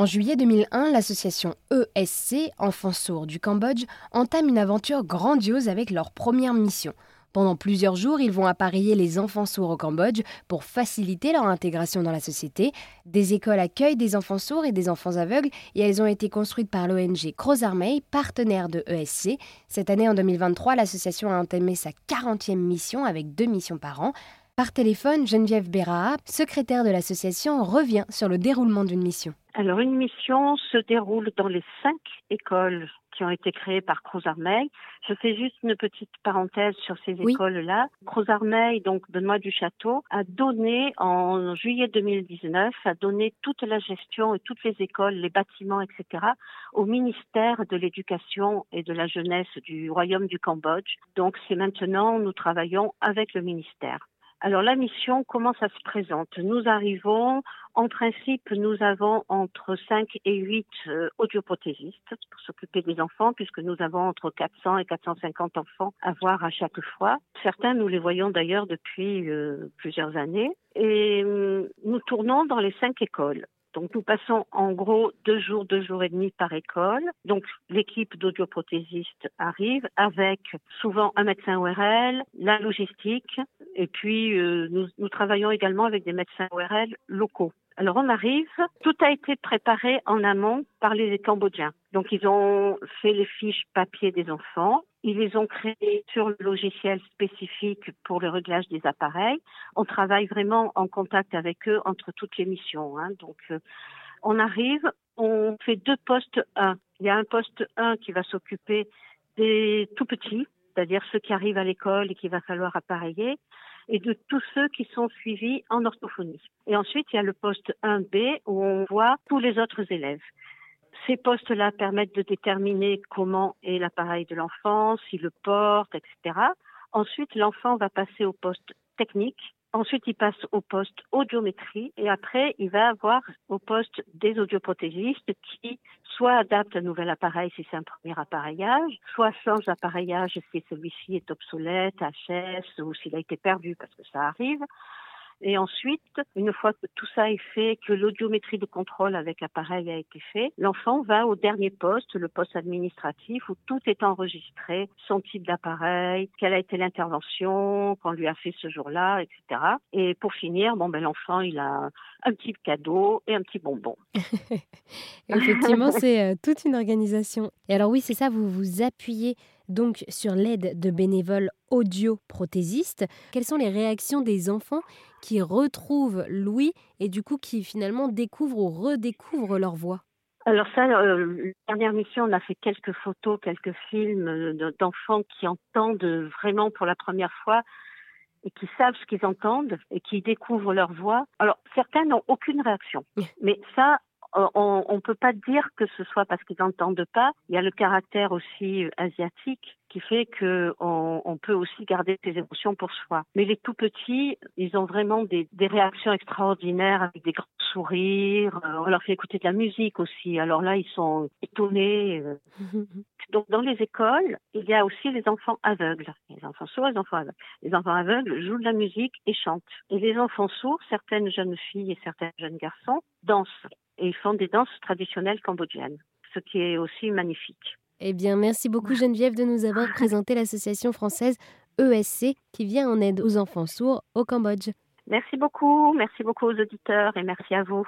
En juillet 2001, l'association ESC, Enfants sourds du Cambodge, entame une aventure grandiose avec leur première mission. Pendant plusieurs jours, ils vont appareiller les enfants sourds au Cambodge pour faciliter leur intégration dans la société. Des écoles accueillent des enfants sourds et des enfants aveugles et elles ont été construites par l'ONG Croz Armée, partenaire de ESC. Cette année, en 2023, l'association a entamé sa 40e mission avec deux missions par an. Par téléphone, Geneviève Béraha, secrétaire de l'association, revient sur le déroulement d'une mission. Alors une mission se déroule dans les cinq écoles qui ont été créées par Cruz Armeil. Je fais juste une petite parenthèse sur ces écoles-là. Cruz Armeil, donc Benoît du Château, a donné en juillet 2019, a donné toute la gestion et toutes les écoles, les bâtiments, etc. au ministère de l'Éducation et de la Jeunesse du Royaume du Cambodge. Donc c'est maintenant, nous travaillons avec le ministère. Alors la mission, comment ça se présente? Nous arrivons, en principe, nous avons entre 5 et 8 euh, audioprothésistes pour s'occuper des enfants, puisque nous avons entre 400 et 450 enfants à voir à chaque fois. Certains, nous les voyons d'ailleurs depuis euh, plusieurs années. Et hum, nous tournons dans les cinq écoles. Donc nous passons en gros deux jours, deux jours et demi par école. Donc l'équipe d'audioprothésistes arrive avec souvent un médecin ORL, la logistique, et puis euh, nous, nous travaillons également avec des médecins ORL locaux. Alors on arrive, tout a été préparé en amont par les Cambodgiens. Donc ils ont fait les fiches papier des enfants, ils les ont créées sur le logiciel spécifique pour le réglage des appareils. On travaille vraiment en contact avec eux entre toutes les missions. Hein. Donc euh, on arrive, on fait deux postes 1. Il y a un poste 1 qui va s'occuper des tout petits, c'est-à-dire ceux qui arrivent à l'école et qu'il va falloir appareiller et de tous ceux qui sont suivis en orthophonie. Et ensuite, il y a le poste 1B où on voit tous les autres élèves. Ces postes-là permettent de déterminer comment est l'appareil de l'enfant, s'il le porte, etc. Ensuite, l'enfant va passer au poste technique. Ensuite, il passe au poste audiométrie et après, il va avoir au poste des audioprothésistes qui soit adapte un nouvel appareil si c'est un premier appareillage, soit change d'appareillage si celui-ci est obsolète, HS ou s'il a été perdu parce que ça arrive. Et ensuite, une fois que tout ça est fait, que l'audiométrie de contrôle avec l'appareil a été fait, l'enfant va au dernier poste, le poste administratif, où tout est enregistré, son type d'appareil, quelle a été l'intervention qu'on lui a fait ce jour-là, etc. Et pour finir, bon ben l'enfant, il a un petit cadeau et un petit bonbon. Effectivement, c'est euh, toute une organisation. Et alors oui, c'est ça, vous vous appuyez donc sur l'aide de bénévoles audioprothésistes. Quelles sont les réactions des enfants qui retrouvent Louis et du coup qui finalement découvrent ou redécouvrent leur voix? Alors ça, euh, la dernière mission, on a fait quelques photos, quelques films euh, d'enfants qui entendent vraiment pour la première fois et qui savent ce qu'ils entendent et qui découvrent leur voix. Alors certains n'ont aucune réaction, mais ça, on ne peut pas dire que ce soit parce qu'ils n'entendent pas. Il y a le caractère aussi euh, asiatique qui fait que on, peut aussi garder ses émotions pour soi. Mais les tout petits, ils ont vraiment des, réactions extraordinaires avec des grands sourires. Euh, on leur fait écouter de la musique aussi. Alors là, ils sont étonnés. Donc dans les écoles, il y a aussi les enfants aveugles. Les enfants sourds, les enfants aveugles. Les enfants aveugles jouent de la musique et chantent. Et les enfants sourds, certaines jeunes filles et certains jeunes garçons dansent et ils font des danses traditionnelles cambodgiennes, ce qui est aussi magnifique. Eh bien, merci beaucoup Geneviève de nous avoir présenté l'association française ESC qui vient en aide aux enfants sourds au Cambodge. Merci beaucoup, merci beaucoup aux auditeurs et merci à vous.